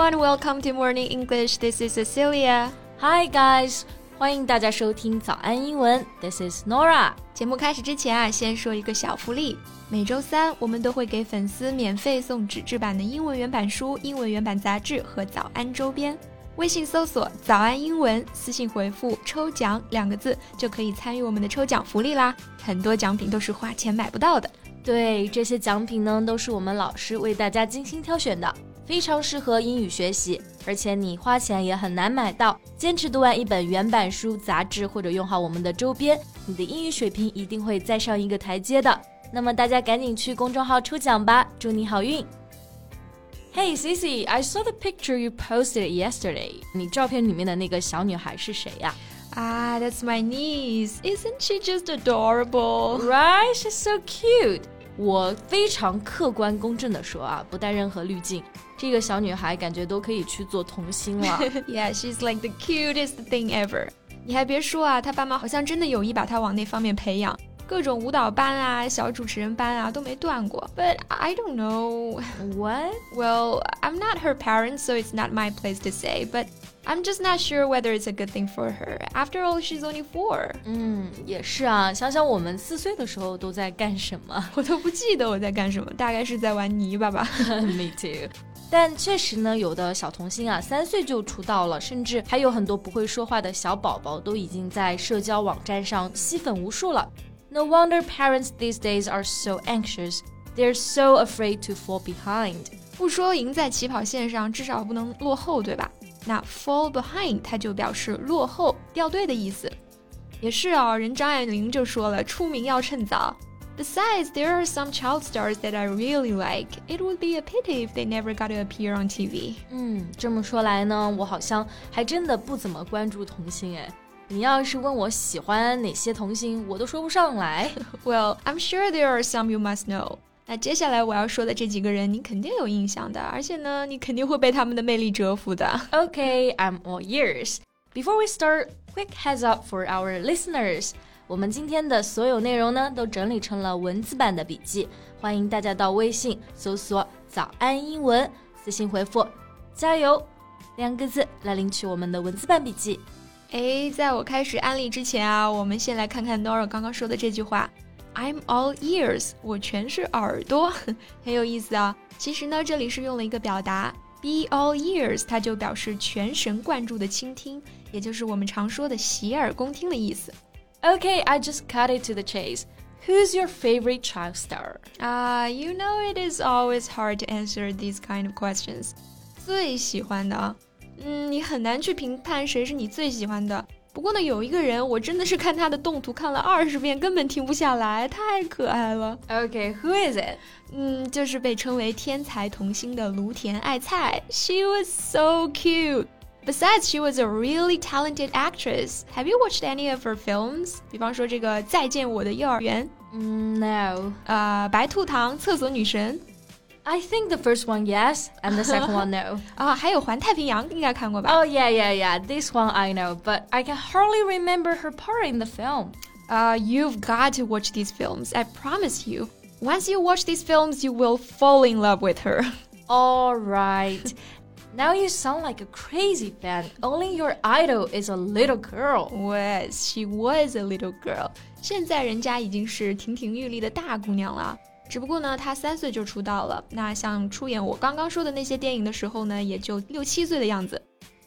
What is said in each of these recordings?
everyone, welcome to Morning English. This is Cecilia. Hi guys. 欢迎大家收听早安英文，This is Nora。节目开始之前啊，先说一个小福利。每周三我们都会给粉丝免费送纸质版的英文原版书、英文原版杂志和早安周边。微信搜索“早安英文”，私信回复“抽奖”两个字，就可以参与我们的抽奖福利啦。很多奖品都是花钱买不到的。对，这些奖品呢，都是我们老师为大家精心挑选的。非常适合英语学习，而且你花钱也很难买到。坚持读完一本原版书、杂志，或者用好我们的周边，你的英语水平一定会再上一个台阶的。那么大家赶紧去公众号抽奖吧，祝你好运！Hey Cici, I saw the picture you posted yesterday. 你照片里面的那个小女孩是谁呀？啊，That's my niece. Isn't she just adorable? Right? She's so cute. 我非常客观公正的说啊，不带任何滤镜。这个小女孩感觉都可以去做童星了。yeah, she's like the cutest thing ever. 你还别说啊，她爸妈好像真的有意把她往那方面培养，各种舞蹈班啊、小主持人班啊都没断过。But I don't know. What? Well, I'm not her parents, so it's not my place to say. But I'm just not sure whether it's a good thing for her. After all, she's only four. 嗯，也是啊。想想我们四岁的时候都在干什么，我都不记得我在干什么，大概是在玩泥巴吧。Me too. 但确实呢，有的小童星啊，三岁就出道了，甚至还有很多不会说话的小宝宝都已经在社交网站上吸粉无数了。No wonder parents these days are so anxious. They're so afraid to fall behind. 不说赢在起跑线上，至少不能落后，对吧？那 fall behind 它就表示落后、掉队的意思。也是啊，人张爱玲就说了，出名要趁早。Besides, there are some child stars that I really like. It would be a pity if they never got to appear on TV. 嗯，这么说来呢，我好像还真的不怎么关注童星哎。你要是问我喜欢哪些童星，我都说不上来。well, I'm sure there are some you must know. 那接下来我要说的这几个人，你肯定有印象的，而且呢，你肯定会被他们的魅力折服的。Okay, I'm all ears. Before we start, quick heads up for our listeners. 我们今天的所有内容呢，都整理成了文字版的笔记，欢迎大家到微信搜索“早安英文”，私信回复“加油”两个字来领取我们的文字版笔记。哎，在我开始安利之前啊，我们先来看看 Nora 刚刚说的这句话：“I'm all ears”，我全是耳朵，很有意思啊。其实呢，这里是用了一个表达 “be all ears”，它就表示全神贯注的倾听，也就是我们常说的洗耳恭听的意思。Okay, I just cut it to the chase. Who's your favorite child star? Ah, uh, you know it is always hard to answer these kind of questions. 最喜欢的，嗯，你很难去评判谁是你最喜欢的。不过呢，有一个人，我真的是看他的动图看了二十遍，根本停不下来，太可爱了。Okay, who is it? 嗯，就是被称为天才童星的芦田爱菜。She was so cute. Besides, she was a really talented actress. Have you watched any of her films? 比方说这个《再见我的幼儿园》。Mm, no. 呃，白兔糖、厕所女神。I think the first one yes, and the second one no. 啊，还有环太平洋，应该看过吧？Oh yeah, yeah, yeah. This one I know, but I can hardly remember her part in the film. Uh, you've got to watch these films. I promise you. Once you watch these films, you will fall in love with her. All right. Now you sound like a crazy fan. Only your idol is a little girl. Yes, she was a little girl. 现在人家已经是亭亭玉立的大姑娘了。只不过呢，她三岁就出道了。那像出演我刚刚说的那些电影的时候呢，也就六七岁的样子。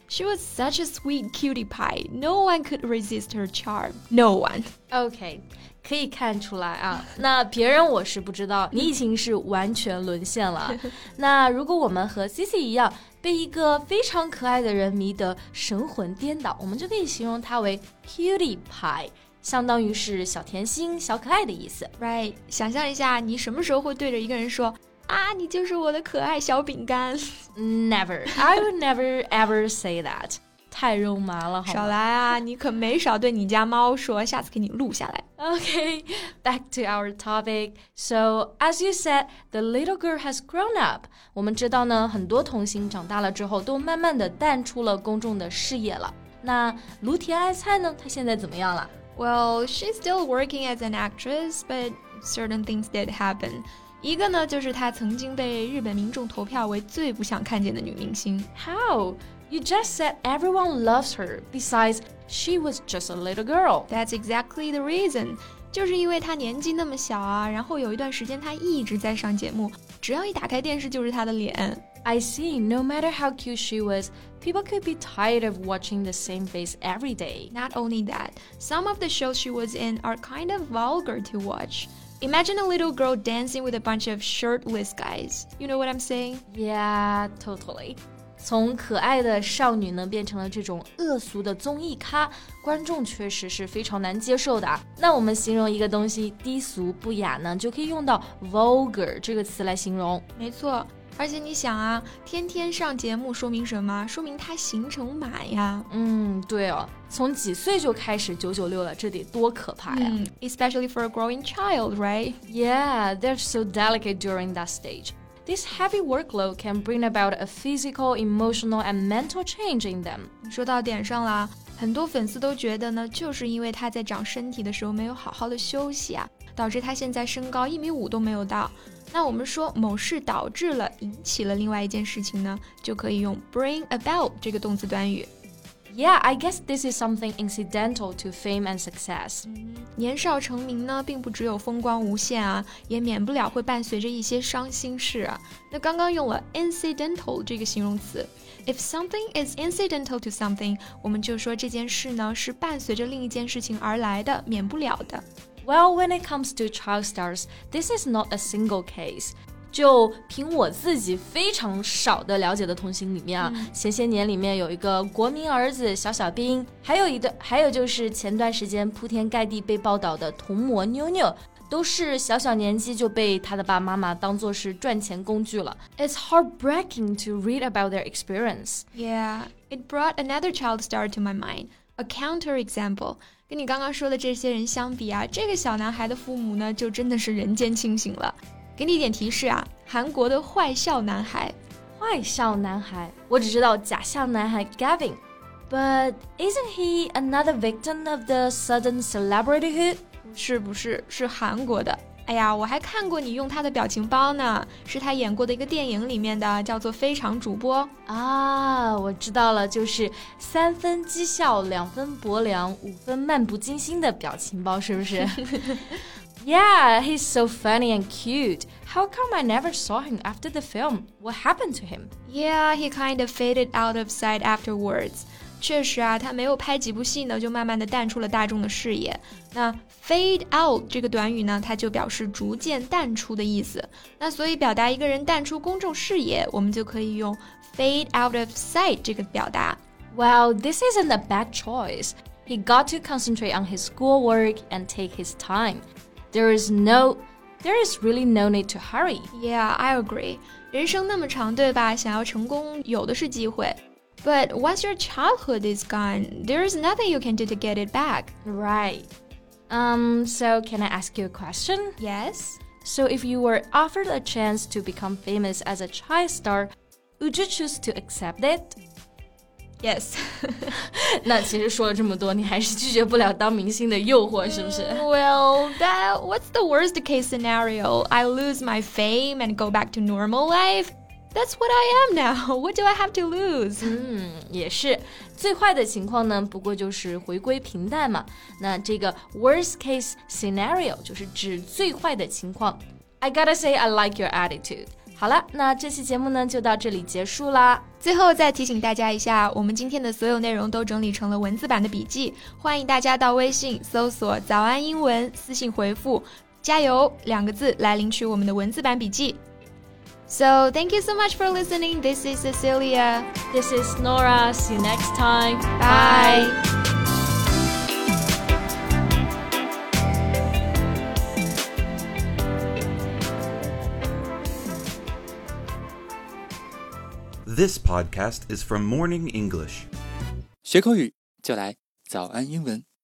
She was such a sweet cutie pie. No one could resist her charm. No one. Okay. 可以看出来啊，那别人我是不知道，你已经是完全沦陷了。那如果我们和 Cici 一样，被一个非常可爱的人迷得神魂颠倒，我们就可以形容他为 cutie pie，相当于是小甜心、小可爱的意思。Right？想象一下，你什么时候会对着一个人说啊，你就是我的可爱小饼干 Never, I would never ever say that. 太肉麻了，好少来啊！你可没少对你家猫说，下次给你录下来。Okay, back to our topic. So, as you said, the little girl has grown up. 我们知道呢，很多童星长大了之后，都慢慢的淡出了公众的视野了。那芦田爱菜呢？她现在怎么样了？Well, she's still working as an actress, but certain things did happen. 一个呢就是她曾经被日本民众投票为最不想看见的女明星。 How? You just said everyone loves her. Besides, she was just a little girl. That's exactly the reason，就是因为她年纪那么小啊，然后有一段时间她一直在上节目，只要一打开电视就是她的脸。 I see. No matter how cute she was, people could be tired of watching the same face every day. Not only that, some of the shows she was in are kind of vulgar to watch. Imagine a little girl dancing with a bunch of shirtless guys. You know what I'm saying? Yeah, totally. 从可爱的少女呢变成了这种恶俗的综艺咖，观众确实是非常难接受的啊。那我们形容一个东西低俗不雅呢，就可以用到 vulgar 这个词来形容。没错， 而且你想啊，天天上节目说明什么？说明他行程满呀。嗯，对哦，从几岁就开始九九六了，这得多可怕呀！嗯，especially for a growing child, right? Yeah, they're so delicate during that stage. This heavy workload can bring about a physical, emotional, and mental change in them. 说到点上了，很多粉丝都觉得呢，就是因为他在长身体的时候没有好好的休息啊，导致他现在身高一米五都没有到。那我们说某事导致了、引起了另外一件事情呢，就可以用 bring about 这个动词短语。Yeah, I guess this is something incidental to fame and success. 年少成名呢，并不只有风光无限啊，也免不了会伴随着一些伤心事啊。那刚刚用了 incidental 这个形容词，if something is incidental to something，我们就说这件事呢是伴随着另一件事情而来的，免不了的。Well, when it comes to child stars, this is not a single case. 就凭我自己非常少的了解的童星里面啊，嗯、前些年里面有一个国民儿子小小彬，还有一个，还有就是前段时间铺天盖地被报道的童模妞妞。都是小小年纪就被他的爸妈妈当做是赚钱工具了。It's heartbreaking to read about their experience. Yeah, it brought another child star to my mind. A counterexample. 跟你刚刚说的这些人相比啊，这个小男孩的父母呢，就真的是人间清醒了。给你一点提示啊，韩国的坏笑男孩。坏笑男孩，我只知道假笑男孩 Gavin。But isn't he another victim of the sudden celebrityhood? 是不是是韩国的？哎呀，我还看过你用他的表情包呢，是他演过的一个电影里面的，叫做《非常主播》。啊，我知道了，就是三分讥笑，两分薄凉，五分漫不经心的表情包，是不是？Yeah, he's so funny and cute. How come I never saw him after the film? What happened to him? Yeah, he kind of faded out of sight afterwards. 确实啊，他没有拍几部戏呢，就慢慢的淡出了大众的视野。那 fade out 这个短语呢，它就表示逐渐淡出的意思。那所以表达一个人淡出公众视野，我们就可以用 fade out of sight 这个表达。 Well, this isn't a bad choice. He got to concentrate on his schoolwork and take his time. There is no, there is really no need to hurry. Yeah, I agree. 人生那么长，对吧？想要成功，有的是机会。 But once your childhood is gone, there is nothing you can do to get it back. Right. Um, so can I ask you a question? Yes? So if you were offered a chance to become famous as a child star, would you choose to accept it? Yes. 那其实说了这么多，你还是拒绝不了当明星的诱惑，是不是？ well, that what's the worst case scenario? I lose my fame and go back to normal life? That's what I am now. What do I have to lose? 嗯，也是。最坏的情况呢，不过就是回归平淡嘛。那这个 worst case scenario 就是指最坏的情况。I gotta say I like your attitude。好了，那这期节目呢就到这里结束啦。最后再提醒大家一下，我们今天的所有内容都整理成了文字版的笔记，欢迎大家到微信搜索“早安英文”，私信回复“加油”两个字来领取我们的文字版笔记。So thank you so much for listening. This is Cecilia. This is Nora. See you next time. Bye. This podcast is from Morning English. 学口语就来早安英文。